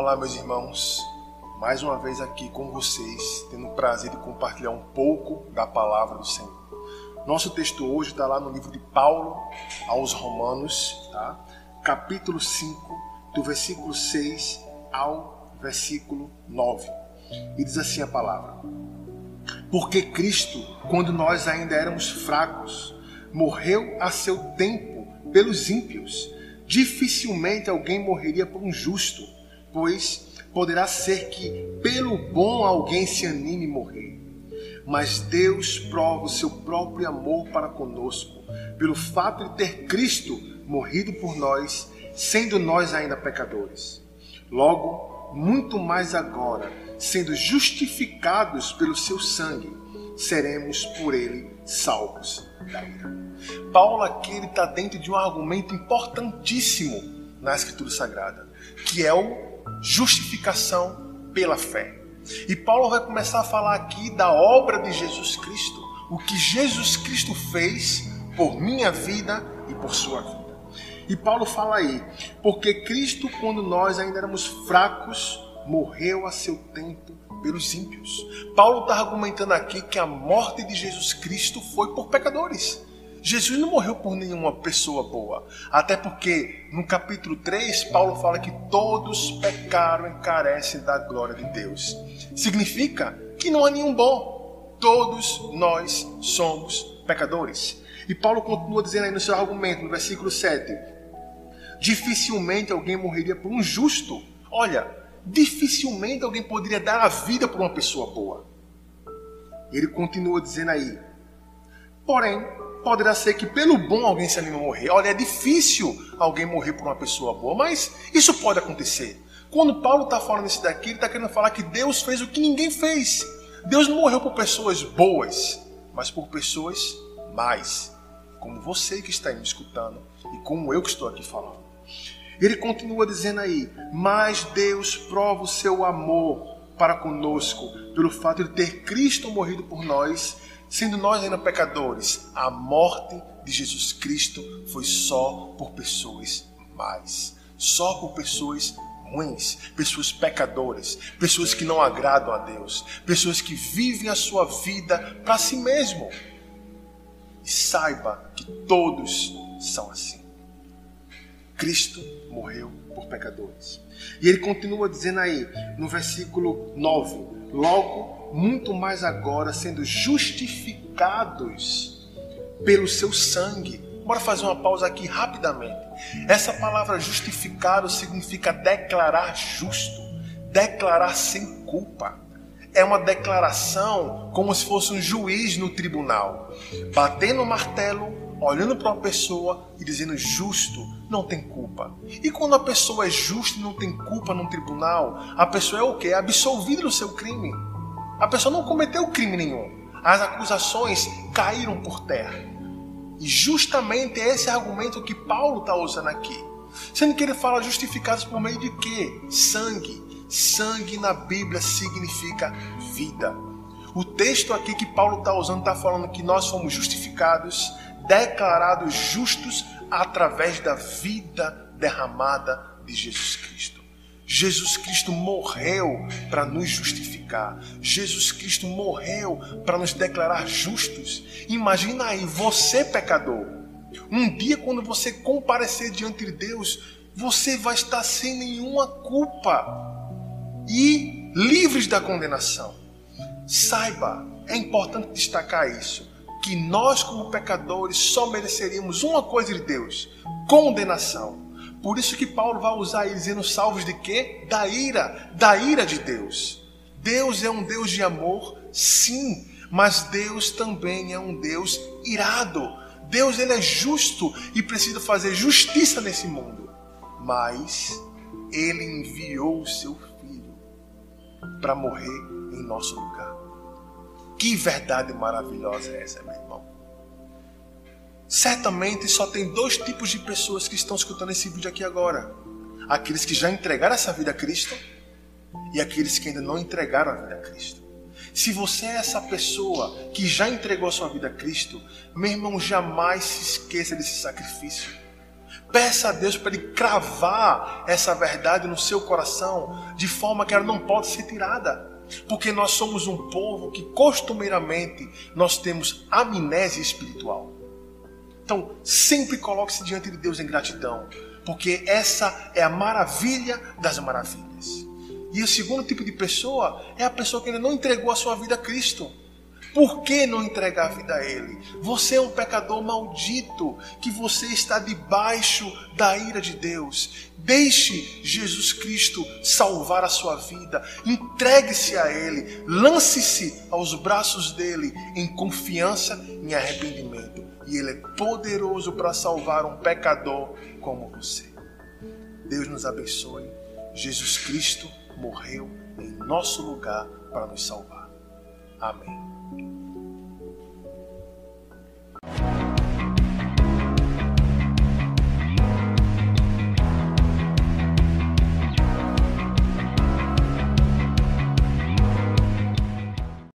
Olá, meus irmãos. Mais uma vez aqui com vocês, tendo o prazer de compartilhar um pouco da palavra do Senhor. Nosso texto hoje está lá no livro de Paulo aos Romanos, tá? capítulo 5, do versículo 6 ao versículo 9. E diz assim a palavra: Porque Cristo, quando nós ainda éramos fracos, morreu a seu tempo pelos ímpios. Dificilmente alguém morreria por um justo pois poderá ser que pelo bom alguém se anime morrer. Mas Deus prova o seu próprio amor para conosco, pelo fato de ter Cristo morrido por nós, sendo nós ainda pecadores. Logo, muito mais agora, sendo justificados pelo seu sangue, seremos por ele salvos da ira. Paulo aqui está dentro de um argumento importantíssimo na Escritura Sagrada, que é o justificação pela fé. E Paulo vai começar a falar aqui da obra de Jesus Cristo, o que Jesus Cristo fez por minha vida e por sua vida. E Paulo fala aí, porque Cristo, quando nós ainda éramos fracos, morreu a seu tempo pelos ímpios. Paulo está argumentando aqui que a morte de Jesus Cristo foi por pecadores. Jesus não morreu por nenhuma pessoa boa. Até porque no capítulo 3, Paulo fala que todos pecaram e carecem da glória de Deus. Significa que não há nenhum bom. Todos nós somos pecadores. E Paulo continua dizendo aí no seu argumento, no versículo 7: Dificilmente alguém morreria por um justo. Olha, dificilmente alguém poderia dar a vida por uma pessoa boa. Ele continua dizendo aí: Porém, poderá ser que pelo bom alguém se anime a morrer. Olha, é difícil alguém morrer por uma pessoa boa, mas isso pode acontecer. Quando Paulo está falando isso daqui, ele está querendo falar que Deus fez o que ninguém fez. Deus não morreu por pessoas boas, mas por pessoas más, como você que está me escutando e como eu que estou aqui falando. Ele continua dizendo aí: Mas Deus prova o seu amor para conosco, pelo fato de ter Cristo morrido por nós Sendo nós ainda pecadores, a morte de Jesus Cristo foi só por pessoas más, só por pessoas ruins, pessoas pecadoras, pessoas que não agradam a Deus, pessoas que vivem a sua vida para si mesmo. E saiba que todos são assim. Cristo morreu por pecadores. E ele continua dizendo aí, no versículo 9: Logo muito mais agora sendo justificados pelo seu sangue. Bora fazer uma pausa aqui rapidamente. Essa palavra justificado significa declarar justo, declarar sem culpa. É uma declaração como se fosse um juiz no tribunal, batendo o martelo, olhando para uma pessoa e dizendo justo, não tem culpa. E quando a pessoa é justa e não tem culpa no tribunal, a pessoa é o que? É absolvida do seu crime. A pessoa não cometeu crime nenhum. As acusações caíram por terra. E justamente esse argumento que Paulo está usando aqui. Sendo que ele fala justificados por meio de quê? Sangue. Sangue na Bíblia significa vida. O texto aqui que Paulo está usando está falando que nós fomos justificados, declarados justos através da vida derramada de Jesus Cristo. Jesus Cristo morreu para nos justificar. Jesus Cristo morreu para nos declarar justos. Imagina aí, você pecador. Um dia, quando você comparecer diante de Deus, você vai estar sem nenhuma culpa e livres da condenação. Saiba, é importante destacar isso, que nós, como pecadores, só mereceríamos uma coisa de Deus: condenação. Por isso que Paulo vai usar ele dizendo salvos de quê? Da ira, da ira de Deus. Deus é um Deus de amor, sim, mas Deus também é um Deus irado. Deus ele é justo e precisa fazer justiça nesse mundo. Mas ele enviou o seu filho para morrer em nosso lugar. Que verdade maravilhosa é essa, meu irmão? Certamente só tem dois tipos de pessoas que estão escutando esse vídeo aqui agora: aqueles que já entregaram essa vida a Cristo e aqueles que ainda não entregaram a vida a Cristo. Se você é essa pessoa que já entregou a sua vida a Cristo, meu irmão, jamais se esqueça desse sacrifício. Peça a Deus para Ele cravar essa verdade no seu coração, de forma que ela não pode ser tirada. Porque nós somos um povo que costumeiramente nós temos amnésia espiritual. Então, sempre coloque-se diante de Deus em gratidão, porque essa é a maravilha das maravilhas. E o segundo tipo de pessoa é a pessoa que ainda não entregou a sua vida a Cristo. Por que não entregar a vida a Ele? Você é um pecador maldito, que você está debaixo da ira de Deus. Deixe Jesus Cristo salvar a sua vida. Entregue-se a Ele. Lance-se aos braços dele em confiança, em arrependimento. E Ele é poderoso para salvar um pecador como você. Deus nos abençoe. Jesus Cristo morreu em nosso lugar para nos salvar. Amém.